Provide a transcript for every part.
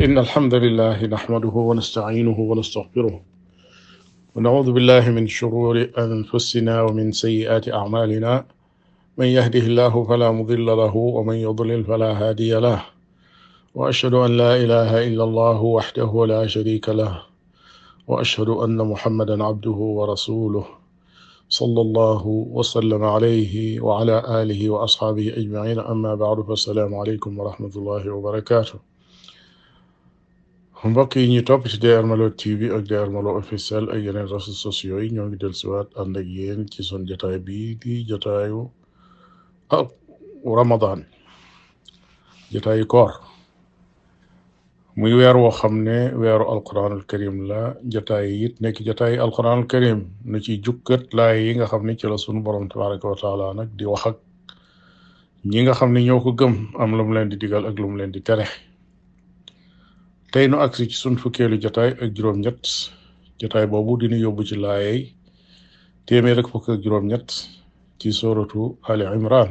إن الحمد لله نحمده ونستعينه ونستغفره ونعوذ بالله من شرور أنفسنا ومن سيئات أعمالنا من يهده الله فلا مضل له ومن يضلل فلا هادي له وأشهد أن لا إله إلا الله وحده لا شريك له وأشهد أن محمدا عبده ورسوله sallallahu wa sallam alayhi wa ala alihi wa asxaabihi ajmain amma baadu fa salaamu aleykum wa rahmatullahi wa barakaatu mbokk yi ñu topp ci DR Malo TV ak DR Malo officiel ak yeneen réseaux sociaux yi ñoo ngi dellusiwaat ànd ak yéen ci sun jotaay bi di jotaayu ak Ramadan jotaayu koor muy weer woo xam ne weeru alquranul karim la jataay yi it nekk jataay yi alquranul karim nu ci jukkat laay yi nga xam ne ci la sunu borom tabaraka wa taala nag di wax ak ñi nga xam ne ñoo ko gëm am lu mu leen di digal ak lu mu leen di tere tey nu agsi ci sun fukkeelu jataay ak juróom-ñett jataay boobu dina yóbbu ci laayey téeméer ak fukk ak juróom-ñett ci suratu ali imran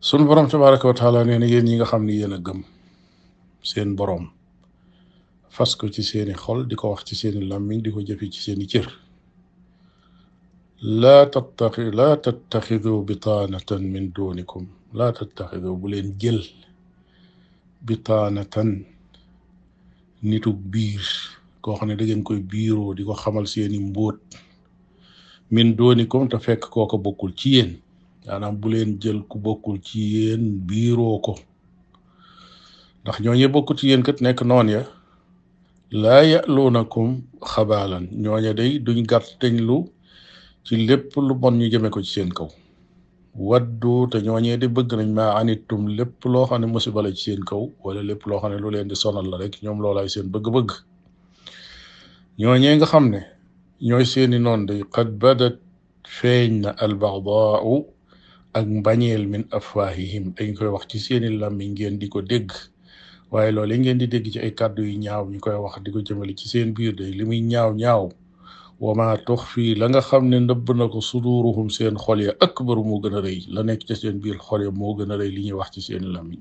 sunu borom tabaraka wa taala nee na yéen ñi nga xam ni yéen a gëm seen borom fas ko ci seeni xol di ko wax ci seeni làmmiñ di ko jëfe ci seeni cër laa tattaxi laa tattaxidu bitaanatan min dunikum laa tattaxidu bu leen jël bitaanatan nitu biir koo xam ne da ngeen koy biiroo di ko xamal seeni mbóot min doonikum te fekk kooka bokkul ci yéen maanaam bu leen jël ku bokkul ci yéen biiroo ko ndax ñooñee bokkul ci yéen kat nekk noon ya laa ya'luunakum xabaalan ñooñe day duñ gàtteñ lu ci lépp lu bon ñu jëme ko ci seen kaw waddu te ñooñee di bëgg nañ maa anittum lépp loo xam ne musiba la ci seen kaw wala lépp loo xam ne lu leen di sonal la rek ñoom loolaay seen bëgg-bëgg ñooñee nga xam ne ñooy seeni noon day qad badat feeñ na albaxdaau ak mbañeel min afwaahihim dañ koy wax ci seeni làmmiñ ngeen di ko dégg waaye loolu ngeen di dégg ci ay kàddu yu ñaaw ñu koy wax di ko jëmale ci seen biir day li muy ñaaw ñaaw wa ma tux fii la nga xam ne nëbb na ko suduruhum seen xol ya akbaru moo gën a rëy la nekk ca seen biir xol ya moo gën a rëy li ñuy wax ci seen làmmiñ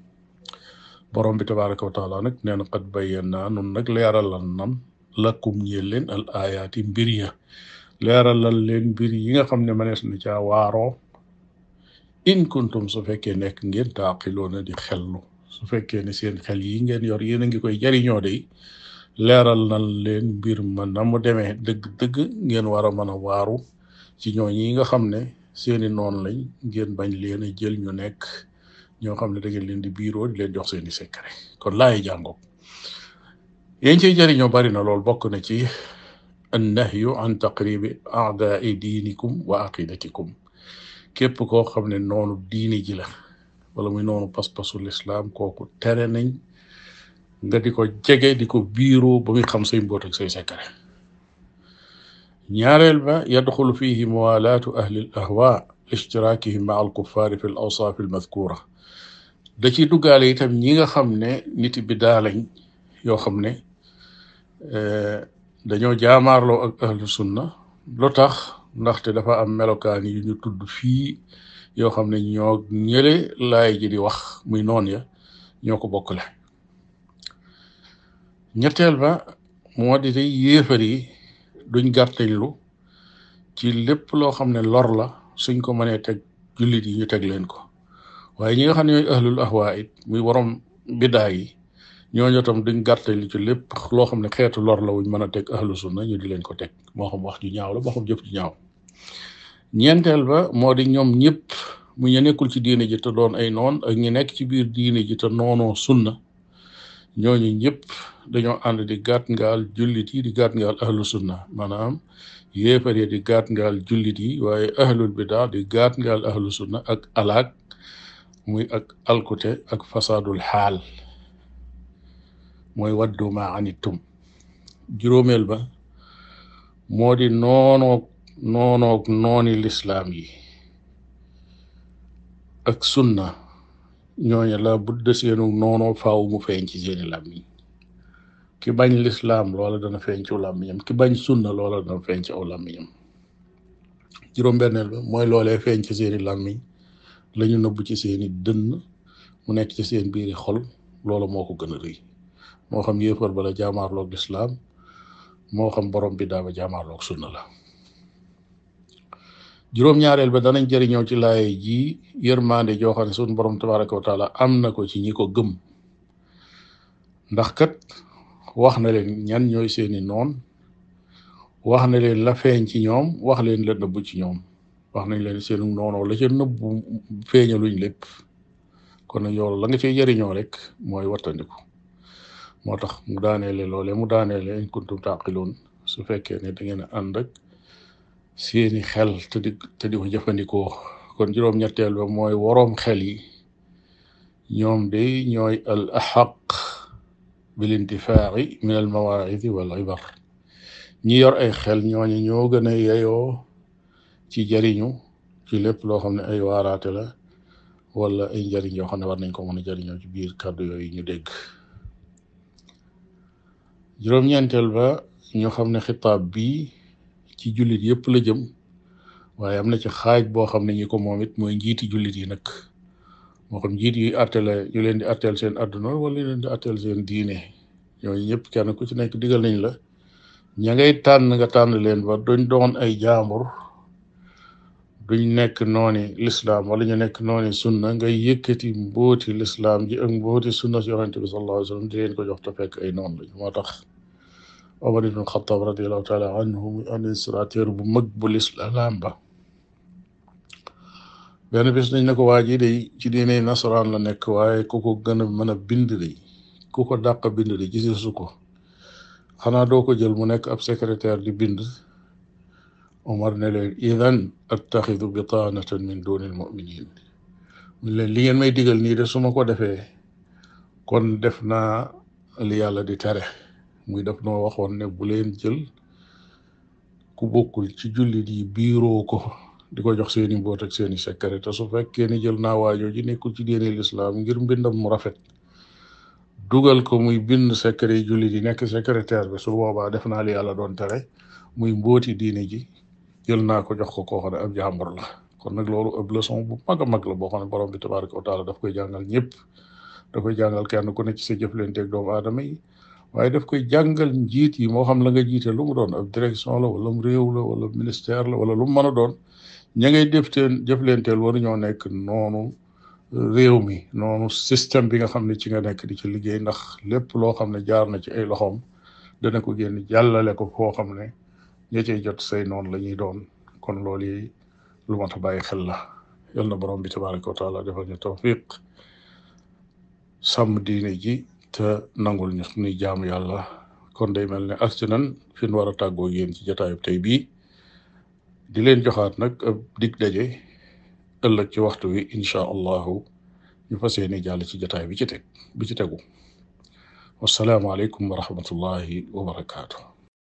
borom bi tabaraka wa taala nag nee na qad bayyana nun nag leeralal nan lakum ñeel leen al ayaati mbir ya leeralal leen mbir yi nga xam ne manees na caa waaroo in kuntum su fekkee nekk ngeen taaqiloona di xellu su fekkee ne seen xel yi ngeen yor yéen a ngi koy jariñoo de leeral na leen mbir ma na mu demee dëgg-dëgg ngeen war a mën a waaru ci ñooñi nga xam ne seeni noon lañ ngeen bañ leen a jël ñu nekk ñoo xam ne da ngeen leen di biiroo di leen jox seeni secret kon laay jàngoog yéen ciy jëriñoo bari na lool bokk na ci annahyu an taqribi aadaai diinikum wa aqidatikum képp koo xam ne noonu diini ji la wala muy noonu pas-pasu lislaam kooku tere nañ nga di ko jege di ko biiroo ba muy xam say mboot ak say secret ñaareel ba yadxulu fihi muwalaatu ahli al ahwa ishtiraakihim ma al kuffaari fi l awsaaf al madkuura da ciy duggaale itam ñi nga xam ne niti bidaa lañ yoo xam ne eh, dañoo jaamaarloo ak ahlu sunna lu tax ndaxte dafa am melokaan yu ñu tudd fii yoo xam ne ñoo ñële laay ji di wax muy noon ya ñoo ko bokkale ñetteel ba moo di tey yéefar yi duñ gàttañlu ci lépp loo xam ne lor la suñ ko mënee teg jullit yi ñu teg leen ko waaye ñi nga xam ne ñooy ahlul ahwa it muy waroom bidaa yi ñooñu tam duñ gàttañlu ci lépp loo xam ne xeetu lor la wuñ mën a teg ahlu sunna ñu di leen ko teg moo xam wax ju ñaaw la moo xam jëf ju ñaaw ñeenteel ba moo di ñoom ñëpp mu ñu nekkul ci diine ji te doon ay noon ak ñu nekk ci biir diine ji te noonoo sunna ñooñu ñëpp dañoo ànd di gàtt ngaal jullit yi di gàtt ngaal ahlu sunna maanaam yéefar yi di gàtt ngaal jullit yi waaye ahlul bidaa di gàtt ngaal ahlu sunna ak alaak muy ak alkute ak fasaadul xaal mooy waddu ma anittum juróomeel ba moo di noonoog noonoog nooni lislaam yi ak sunna ñooñu la budda seenu noono faaw mu feeñ ci seeni làmmiñ ki bañ lislaam loola dana feeñ ci aw làmmiñam ki bañ sunna loola dana feeñ ci aw làmmiñam juróom-benneel ba mooy loolee feeñ ci seeni làmmiñ lañu nëbb ci seeni dënn mu nekk ci seen biiri xol loola moo ko gën a rëy moo xam yéefar bala jaamaarloog lislaam moo xam borom bi daaba jaamaaloog sunna la juróom-ñaareel ba danañ jëriñoo ci laay ji yërmande joo xam ne suñu borom tabaraka wa taala am na ko ci ñi ko gëm ndax kat wax na leen ñan ñooy seeni noon wax na leen la feeñ ci ñoom wax leen la nëbbu ci ñoom wax nañ leen seenu noonoo la ca nëbbu feeñaluñ lépp kon nag yow la nga cay jëriñoo rek mooy wattandiku moo tax mu daaneele loole mu daaneele in kuntum taaqiloon su fekkee ne da ngeen a ànd ak seeni xel te di te di ko jëfandikoo kon juróom-ñetteel ba mooy woroom xel yi ñoom day ñooy al ahaq bil intifaa'i min al mawaa'idi wal ibar ñi yor ay xel ñooñu ñoo gën a yeyoo ci jariñu ci lépp loo xam ne ay waaraate la wala ay njariñ yoo xam ne war nañ ko mën a jariñoo ci biir kàddu yooyu ñu dégg juróom-ñeenteel ba ñu xam ne xitaab bi ci jullit yépp la jëm waaye am na ci xaaj boo xam ne ñi ko moom it mooy njiiti jullit yi nag moo xam njiit yuy attale yu leen di atteel seen àdduna wala yu leen di atteel seen diine ñooñu ñëpp kenn ku ci nekk digal nañ la ña ngay tànn nga tànn leen ba duñ doon ay jaambur duñ nekk nooni lislaam wala ñu nekk nooni sunna ngay yëkkati mbooti lislaam ji ak mbooti sunna si yonente bi sallallahu alayhi wa sallam di leen ko jox te fekk ay noon lañ moo tax Omar ibn Xattaab radiallahu taala anhu muy administrateur bu mag bu lislaam ba benn bis nañ ne ko waa ji day ci diine nasaraan la nekk waaye ku ko gën a mën a bind day ku ko dàq bind day giseesu ko xanaa doo ko jël mu nekk ab secrétaire di bind Omar ne leen idan attaxidu bitaanatan min duni almuminin mu leen li ngeen may digal nii de su ma ko defee kon def naa li yàlla di tere muy def noo waxoon ne bu leen jël ku bokkul ci jullit yi biiroo ko di ko jox seeni mboot ak seeni secret te su fekkee ni jël naa waajoo ji nekkul ci diine lislaam ngir mbindam mu rafet dugal ko muy bind secret yi jullit yi nekk secrétaire bi su boobaa def naa li yàlla doon tere muy mbooti diine ji jël naa ko jox ko koo xam ne ab jàmbur la kon nag loolu ab leçon bu mag a mag la boo xam ne borom bi tabaraka wa taala daf koy jàngal ñëpp da koy jàngal kenn ku ne ci sa jëflanteeg doomu aadama yi waaye daf koy jàngal njiit yi moo xam la nga jiite lu mu doon ab direction la wala réew la wala ministère la wala lu mu mën a doon ña ngay defteen jëflenteel waru ñoo nekk noonu réew mi noonu système bi nga xam ne ci nga nekk di ci liggéey ndax lépp loo xam ne jaar na ci ay loxoom dana ko génn jàllale ko foo xam ne ña cay jot say noonu la ñuy doon kon loolu yi lu mat a bàyyi xel la yal na borom bi tabaraka wa taala defal ñu tawfiq sàmm diine ji te nangul ñu suñuy jaamu yàlla kon day mel ne agsi nan fi ñu war a tàggoo yéen ci jotaayu tey bii di leen joxaat nag ab dig daje ëllëg ci waxtu wi incha allahu ñu fas yéene jàll ci jotaay bi ci teg bi ci tegu wasalaamaaleykum wa rahmatullahi wa barakaatu.